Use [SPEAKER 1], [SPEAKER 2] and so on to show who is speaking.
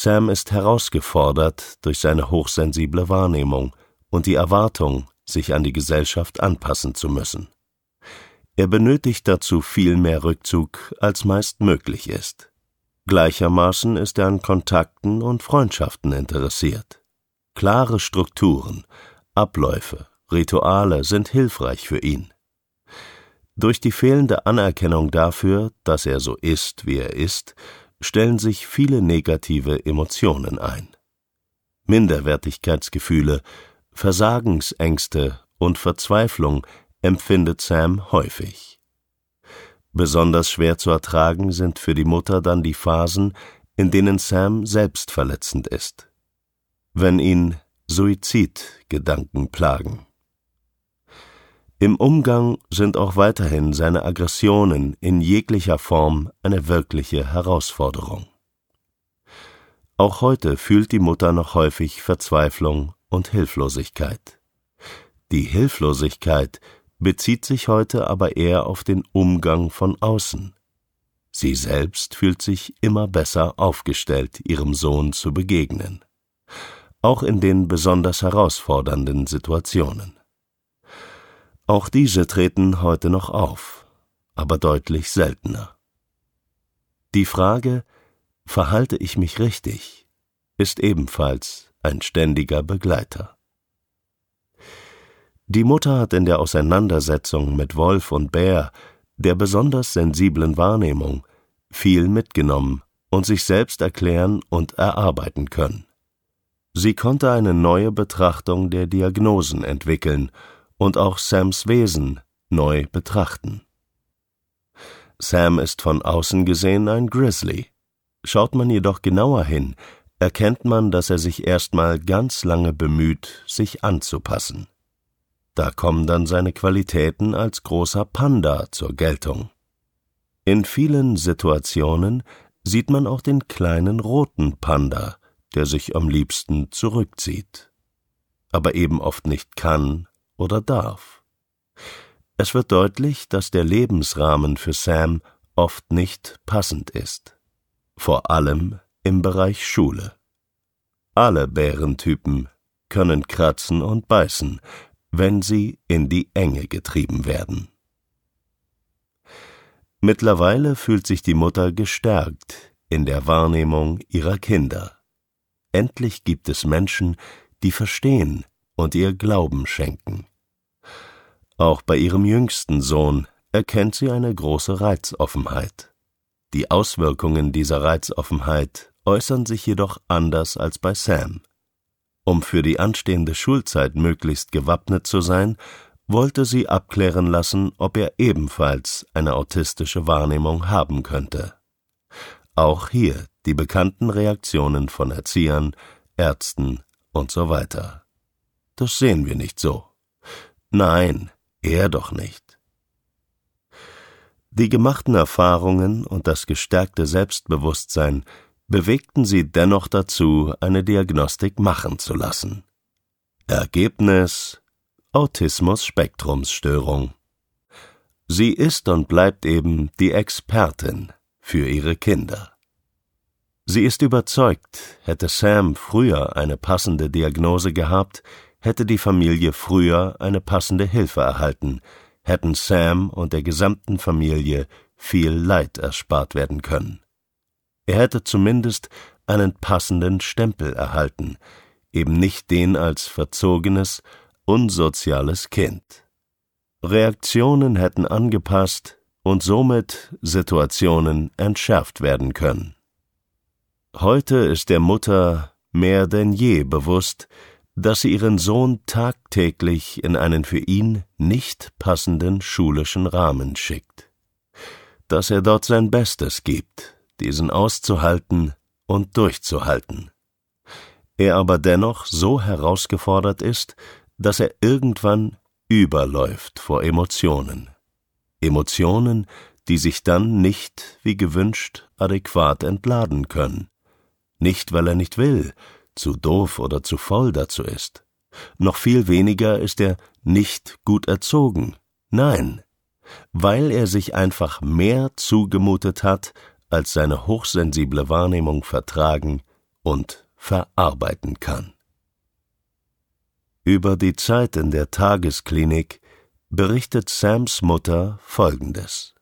[SPEAKER 1] Sam ist herausgefordert durch seine hochsensible Wahrnehmung und die Erwartung, sich an die Gesellschaft anpassen zu müssen. Er benötigt dazu viel mehr Rückzug, als meist möglich ist. Gleichermaßen ist er an Kontakten und Freundschaften interessiert. Klare Strukturen, Abläufe, Rituale sind hilfreich für ihn. Durch die fehlende Anerkennung dafür, dass er so ist, wie er ist, stellen sich viele negative Emotionen ein. Minderwertigkeitsgefühle, Versagensängste und Verzweiflung empfindet Sam häufig. Besonders schwer zu ertragen sind für die Mutter dann die Phasen, in denen Sam selbstverletzend ist. Wenn ihn Suizidgedanken plagen. Im Umgang sind auch weiterhin seine Aggressionen in jeglicher Form eine wirkliche Herausforderung. Auch heute fühlt die Mutter noch häufig Verzweiflung und Hilflosigkeit. Die Hilflosigkeit bezieht sich heute aber eher auf den Umgang von außen. Sie selbst fühlt sich immer besser aufgestellt, ihrem Sohn zu begegnen, auch in den besonders herausfordernden Situationen. Auch diese treten heute noch auf, aber deutlich seltener. Die Frage, verhalte ich mich richtig, ist ebenfalls ein ständiger Begleiter. Die Mutter hat in der Auseinandersetzung mit Wolf und Bär, der besonders sensiblen Wahrnehmung, viel mitgenommen und sich selbst erklären und erarbeiten können. Sie konnte eine neue Betrachtung der Diagnosen entwickeln und auch Sams Wesen neu betrachten. Sam ist von außen gesehen ein Grizzly. Schaut man jedoch genauer hin, erkennt man, dass er sich erstmal ganz lange bemüht, sich anzupassen. Da kommen dann seine Qualitäten als großer Panda zur Geltung. In vielen Situationen sieht man auch den kleinen roten Panda, der sich am liebsten zurückzieht, aber eben oft nicht kann oder darf. Es wird deutlich, dass der Lebensrahmen für Sam oft nicht passend ist. Vor allem im Bereich Schule. Alle Bärentypen können kratzen und beißen, wenn sie in die Enge getrieben werden. Mittlerweile fühlt sich die Mutter gestärkt in der Wahrnehmung ihrer Kinder. Endlich gibt es Menschen, die verstehen, und ihr Glauben schenken. Auch bei ihrem jüngsten Sohn erkennt sie eine große Reizoffenheit. Die Auswirkungen dieser Reizoffenheit äußern sich jedoch anders als bei Sam. Um für die anstehende Schulzeit möglichst gewappnet zu sein, wollte sie abklären lassen, ob er ebenfalls eine autistische Wahrnehmung haben könnte. Auch hier die bekannten Reaktionen von Erziehern, Ärzten und so weiter. Das sehen wir nicht so. Nein, er doch nicht. Die gemachten Erfahrungen und das gestärkte Selbstbewusstsein bewegten sie dennoch dazu, eine Diagnostik machen zu lassen. Ergebnis Autismus-Spektrumsstörung. Sie ist und bleibt eben die Expertin für ihre Kinder. Sie ist überzeugt, hätte Sam früher eine passende Diagnose gehabt, hätte die Familie früher eine passende Hilfe erhalten, hätten Sam und der gesamten Familie viel Leid erspart werden können. Er hätte zumindest einen passenden Stempel erhalten, eben nicht den als verzogenes, unsoziales Kind. Reaktionen hätten angepasst und somit Situationen entschärft werden können. Heute ist der Mutter mehr denn je bewusst, dass sie ihren Sohn tagtäglich in einen für ihn nicht passenden schulischen Rahmen schickt, dass er dort sein Bestes gibt, diesen auszuhalten und durchzuhalten. Er aber dennoch so herausgefordert ist, dass er irgendwann überläuft vor Emotionen. Emotionen, die sich dann nicht, wie gewünscht, adäquat entladen können. Nicht, weil er nicht will, zu doof oder zu voll dazu ist. Noch viel weniger ist er nicht gut erzogen. Nein, weil er sich einfach mehr zugemutet hat, als seine hochsensible Wahrnehmung vertragen und verarbeiten kann. Über die Zeit in der Tagesklinik berichtet Sams Mutter Folgendes